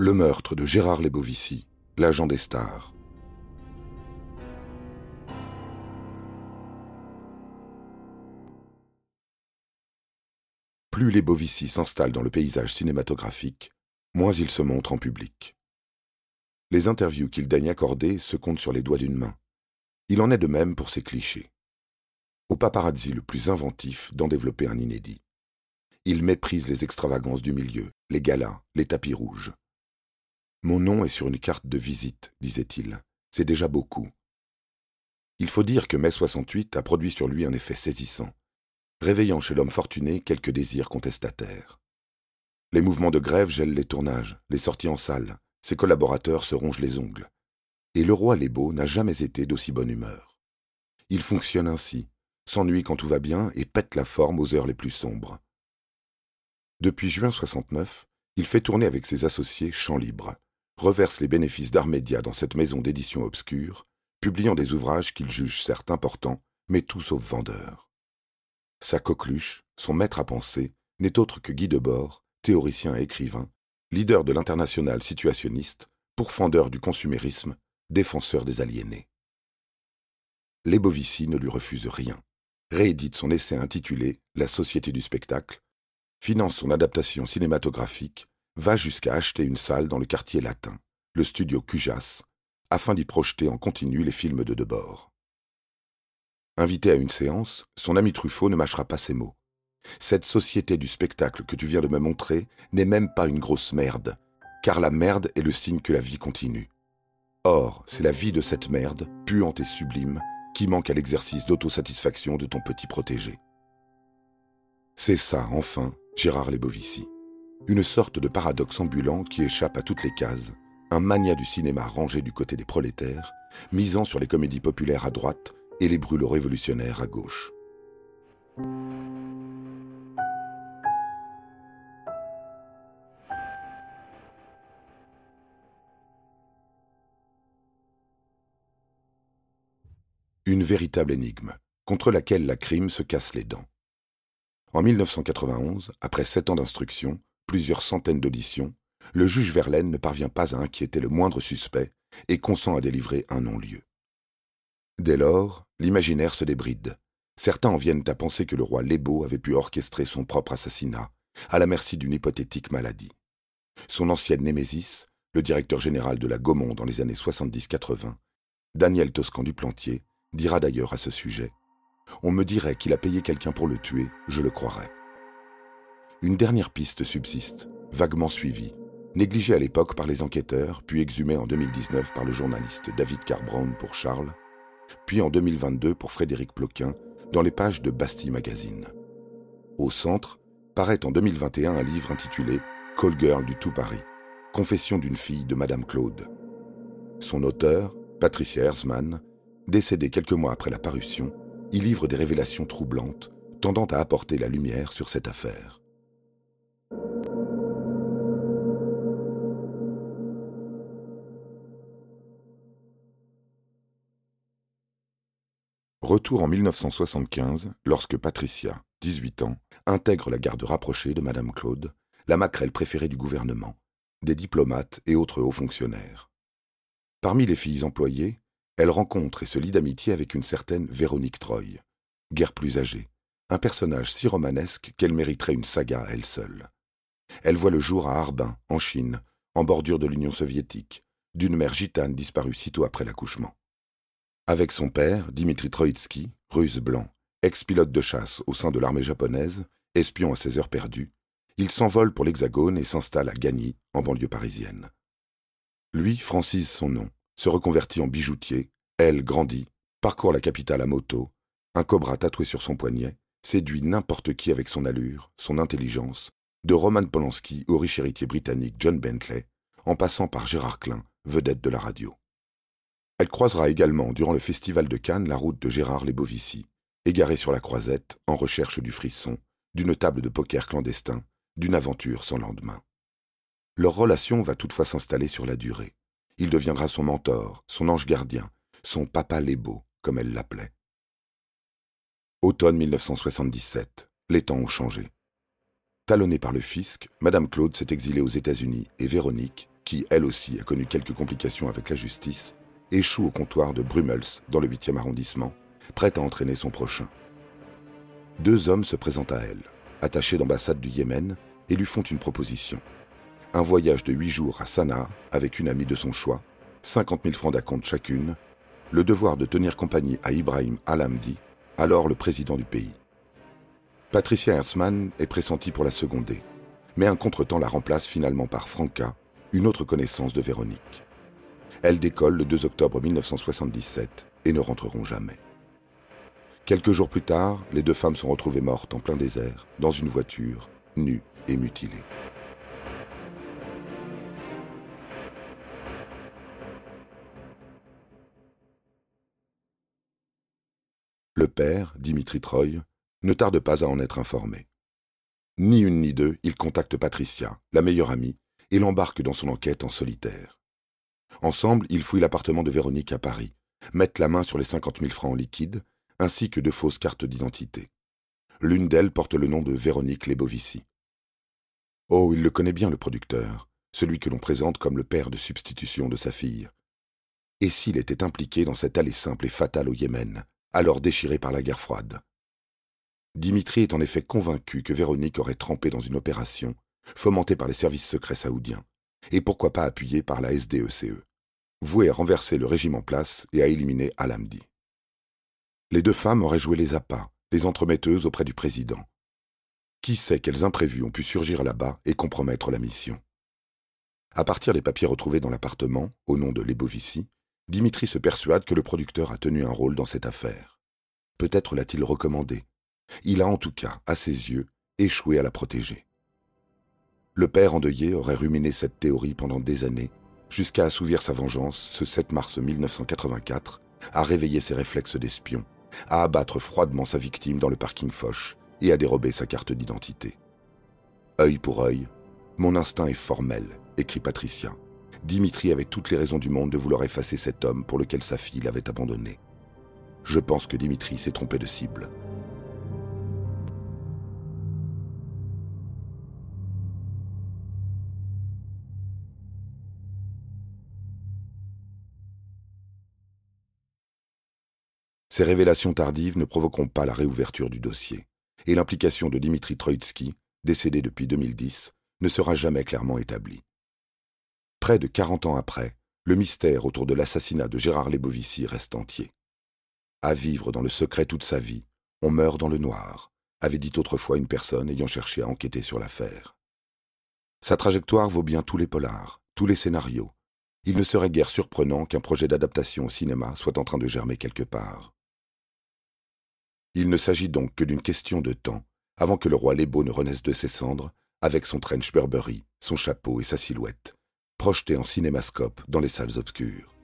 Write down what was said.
Le meurtre de Gérard Lebovici, l'agent des stars. Plus Lebovici s'installe dans le paysage cinématographique, moins il se montre en public. Les interviews qu'il daigne accorder se comptent sur les doigts d'une main. Il en est de même pour ses clichés. Au paparazzi le plus inventif d'en développer un inédit. Il méprise les extravagances du milieu, les galas, les tapis rouges. Mon nom est sur une carte de visite, disait-il. C'est déjà beaucoup. Il faut dire que mai 68 a produit sur lui un effet saisissant, réveillant chez l'homme fortuné quelques désirs contestataires. Les mouvements de grève gèlent les tournages, les sorties en salle, ses collaborateurs se rongent les ongles. Et le roi Lébeau n'a jamais été d'aussi bonne humeur. Il fonctionne ainsi, s'ennuie quand tout va bien et pète la forme aux heures les plus sombres. Depuis juin 69, il fait tourner avec ses associés Champs Libre, reverse les bénéfices d'Armédia dans cette maison d'édition obscure, publiant des ouvrages qu'il juge certes importants, mais tout sauf vendeurs. Sa coqueluche, son maître à penser, n'est autre que Guy Debord, théoricien et écrivain, leader de l'international situationniste, pourfendeur du consumérisme, défenseur des aliénés. Lebovici ne lui refuse rien, réédite son essai intitulé La société du spectacle, finance son adaptation cinématographique, va jusqu'à acheter une salle dans le quartier latin, le studio Cujas, afin d'y projeter en continu les films de Debord. Invité à une séance, son ami Truffaut ne mâchera pas ses mots. Cette société du spectacle que tu viens de me montrer n'est même pas une grosse merde, car la merde est le signe que la vie continue. Or, c'est la vie de cette merde, puante et sublime, qui manque à l'exercice d'autosatisfaction de ton petit protégé. C'est ça, enfin, Gérard Lebovici. Une sorte de paradoxe ambulant qui échappe à toutes les cases, un mania du cinéma rangé du côté des prolétaires, misant sur les comédies populaires à droite et les brûlots révolutionnaires à gauche. Une véritable énigme, contre laquelle la crime se casse les dents. En 1991, après sept ans d'instruction, plusieurs centaines d'auditions, le juge Verlaine ne parvient pas à inquiéter le moindre suspect et consent à délivrer un non-lieu. Dès lors, l'imaginaire se débride. Certains en viennent à penser que le roi Lébeau avait pu orchestrer son propre assassinat, à la merci d'une hypothétique maladie. Son ancienne némésis, le directeur général de la Gaumont dans les années 70-80, Daniel Toscan du Plantier, dira d'ailleurs à ce sujet on me dirait qu'il a payé quelqu'un pour le tuer, je le croirais. Une dernière piste subsiste, vaguement suivie, négligée à l'époque par les enquêteurs, puis exhumée en 2019 par le journaliste David Carbrown pour Charles, puis en 2022 pour Frédéric Ploquin dans les pages de Bastille Magazine. Au centre, paraît en 2021 un livre intitulé Call Girl du Tout Paris, Confession d'une fille de Madame Claude. Son auteur, Patricia Herzmann, décédée quelques mois après la parution, y livre des révélations troublantes tendant à apporter la lumière sur cette affaire. Retour en 1975, lorsque Patricia, 18 ans, intègre la garde rapprochée de Madame Claude, la maquerelle préférée du gouvernement, des diplomates et autres hauts fonctionnaires. Parmi les filles employées, elle rencontre et se lie d'amitié avec une certaine Véronique Troy, guère plus âgée, un personnage si romanesque qu'elle mériterait une saga à elle seule. Elle voit le jour à Harbin, en Chine, en bordure de l'Union soviétique, d'une mère gitane disparue sitôt après l'accouchement. Avec son père, Dimitri Troïtsky, russe blanc, ex-pilote de chasse au sein de l'armée japonaise, espion à ses heures perdues, il s'envole pour l'Hexagone et s'installe à Gagny, en banlieue parisienne. Lui francise son nom, se reconvertit en bijoutier, elle grandit, parcourt la capitale à moto, un cobra tatoué sur son poignet, séduit n'importe qui avec son allure, son intelligence, de Roman Polanski au riche héritier britannique John Bentley, en passant par Gérard Klein, vedette de la radio. Elle croisera également durant le festival de Cannes la route de Gérard Lebovici, égaré sur la croisette, en recherche du frisson, d'une table de poker clandestin, d'une aventure sans lendemain. Leur relation va toutefois s'installer sur la durée. Il deviendra son mentor, son ange gardien, son papa Lébeau, comme elle l'appelait. Automne 1977. Les temps ont changé. Talonnée par le fisc, Madame Claude s'est exilée aux États-Unis et Véronique, qui elle aussi a connu quelques complications avec la justice, échoue au comptoir de Brummels dans le 8e arrondissement, prête à entraîner son prochain. Deux hommes se présentent à elle, attachés d'ambassade du Yémen, et lui font une proposition. Un voyage de huit jours à Sanaa avec une amie de son choix, 50 000 francs d'acompte chacune, le devoir de tenir compagnie à Ibrahim Al-Hamdi, alors le président du pays. Patricia Herzmann est pressentie pour la seconder, mais un contretemps la remplace finalement par Franca, une autre connaissance de Véronique. Elles décollent le 2 octobre 1977 et ne rentreront jamais. Quelques jours plus tard, les deux femmes sont retrouvées mortes en plein désert, dans une voiture, nues et mutilées. Le père, Dimitri Troy, ne tarde pas à en être informé. Ni une ni deux, il contacte Patricia, la meilleure amie, et l'embarque dans son enquête en solitaire. Ensemble, ils fouillent l'appartement de Véronique à Paris, mettent la main sur les cinquante mille francs en liquide, ainsi que de fausses cartes d'identité. L'une d'elles porte le nom de Véronique Lebovici. Oh, il le connaît bien, le producteur, celui que l'on présente comme le père de substitution de sa fille. Et s'il était impliqué dans cette allée simple et fatale au Yémen, alors déchiré par la guerre froide. Dimitri est en effet convaincu que Véronique aurait trempé dans une opération fomentée par les services secrets saoudiens, et pourquoi pas appuyée par la SDECE, vouée à renverser le régime en place et à éliminer Al-Hamdi. Les deux femmes auraient joué les appâts, les entremetteuses auprès du président. Qui sait quels imprévus ont pu surgir là-bas et compromettre la mission À partir des papiers retrouvés dans l'appartement, au nom de Lebovici, Dimitri se persuade que le producteur a tenu un rôle dans cette affaire. Peut-être l'a-t-il recommandé. Il a en tout cas, à ses yeux, échoué à la protéger. Le père endeuillé aurait ruminé cette théorie pendant des années, jusqu'à assouvir sa vengeance ce 7 mars 1984, à réveiller ses réflexes d'espion, à abattre froidement sa victime dans le parking Foch et à dérober sa carte d'identité. Œil pour œil, mon instinct est formel, écrit Patricia. Dimitri avait toutes les raisons du monde de vouloir effacer cet homme pour lequel sa fille l'avait abandonné. Je pense que Dimitri s'est trompé de cible. Ces révélations tardives ne provoqueront pas la réouverture du dossier, et l'implication de Dimitri Troïtsky, décédé depuis 2010, ne sera jamais clairement établie. Près de 40 ans après, le mystère autour de l'assassinat de Gérard Lebovici reste entier. À vivre dans le secret toute sa vie, on meurt dans le noir, avait dit autrefois une personne ayant cherché à enquêter sur l'affaire. Sa trajectoire vaut bien tous les polars, tous les scénarios. Il ne serait guère surprenant qu'un projet d'adaptation au cinéma soit en train de germer quelque part. Il ne s'agit donc que d'une question de temps avant que le roi Lebo ne renaisse de ses cendres, avec son trench Burberry, son chapeau et sa silhouette, projeté en cinémascope dans les salles obscures.